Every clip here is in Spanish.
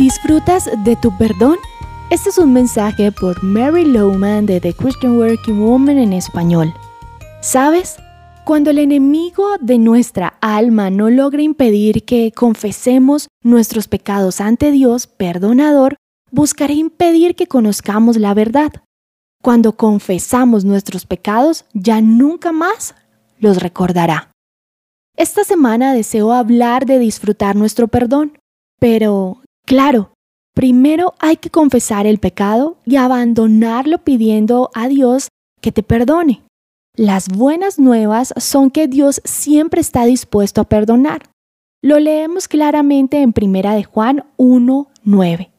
¿Disfrutas de tu perdón? Este es un mensaje por Mary Lowman de The Christian Working Woman en español. ¿Sabes? Cuando el enemigo de nuestra alma no logra impedir que confesemos nuestros pecados ante Dios perdonador, buscará impedir que conozcamos la verdad. Cuando confesamos nuestros pecados, ya nunca más los recordará. Esta semana deseo hablar de disfrutar nuestro perdón, pero, claro, primero hay que confesar el pecado y abandonarlo pidiendo a Dios que te perdone. Las buenas nuevas son que Dios siempre está dispuesto a perdonar. Lo leemos claramente en 1 de Juan 1:9.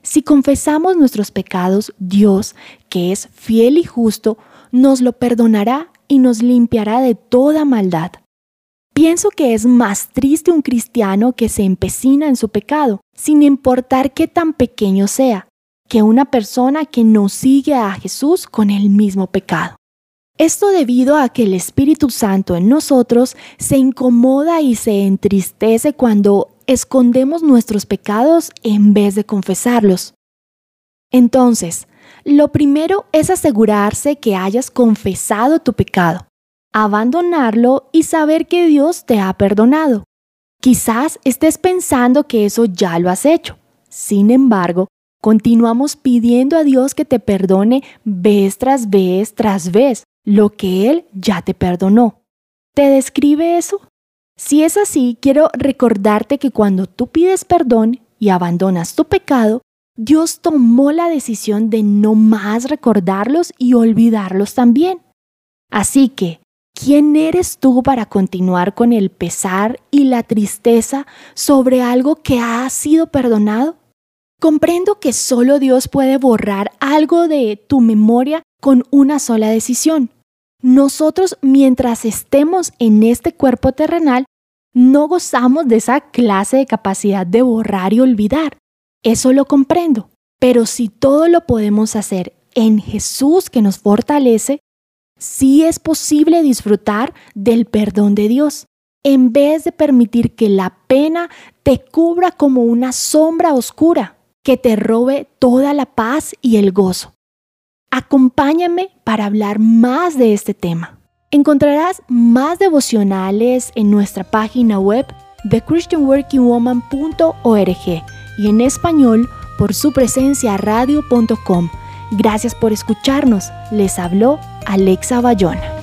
Si confesamos nuestros pecados, Dios, que es fiel y justo, nos lo perdonará y nos limpiará de toda maldad. Pienso que es más triste un cristiano que se empecina en su pecado, sin importar qué tan pequeño sea, que una persona que no sigue a Jesús con el mismo pecado. Esto debido a que el Espíritu Santo en nosotros se incomoda y se entristece cuando escondemos nuestros pecados en vez de confesarlos. Entonces, lo primero es asegurarse que hayas confesado tu pecado abandonarlo y saber que Dios te ha perdonado. Quizás estés pensando que eso ya lo has hecho. Sin embargo, continuamos pidiendo a Dios que te perdone vez tras vez tras vez lo que Él ya te perdonó. ¿Te describe eso? Si es así, quiero recordarte que cuando tú pides perdón y abandonas tu pecado, Dios tomó la decisión de no más recordarlos y olvidarlos también. Así que, ¿Quién eres tú para continuar con el pesar y la tristeza sobre algo que ha sido perdonado? Comprendo que solo Dios puede borrar algo de tu memoria con una sola decisión. Nosotros, mientras estemos en este cuerpo terrenal, no gozamos de esa clase de capacidad de borrar y olvidar. Eso lo comprendo. Pero si todo lo podemos hacer en Jesús que nos fortalece, sí es posible disfrutar del perdón de Dios, en vez de permitir que la pena te cubra como una sombra oscura que te robe toda la paz y el gozo. Acompáñame para hablar más de este tema. Encontrarás más devocionales en nuestra página web de christianworkingwoman.org y en español por su presencia radio.com. Gracias por escucharnos. Les habló Alexa Bayona.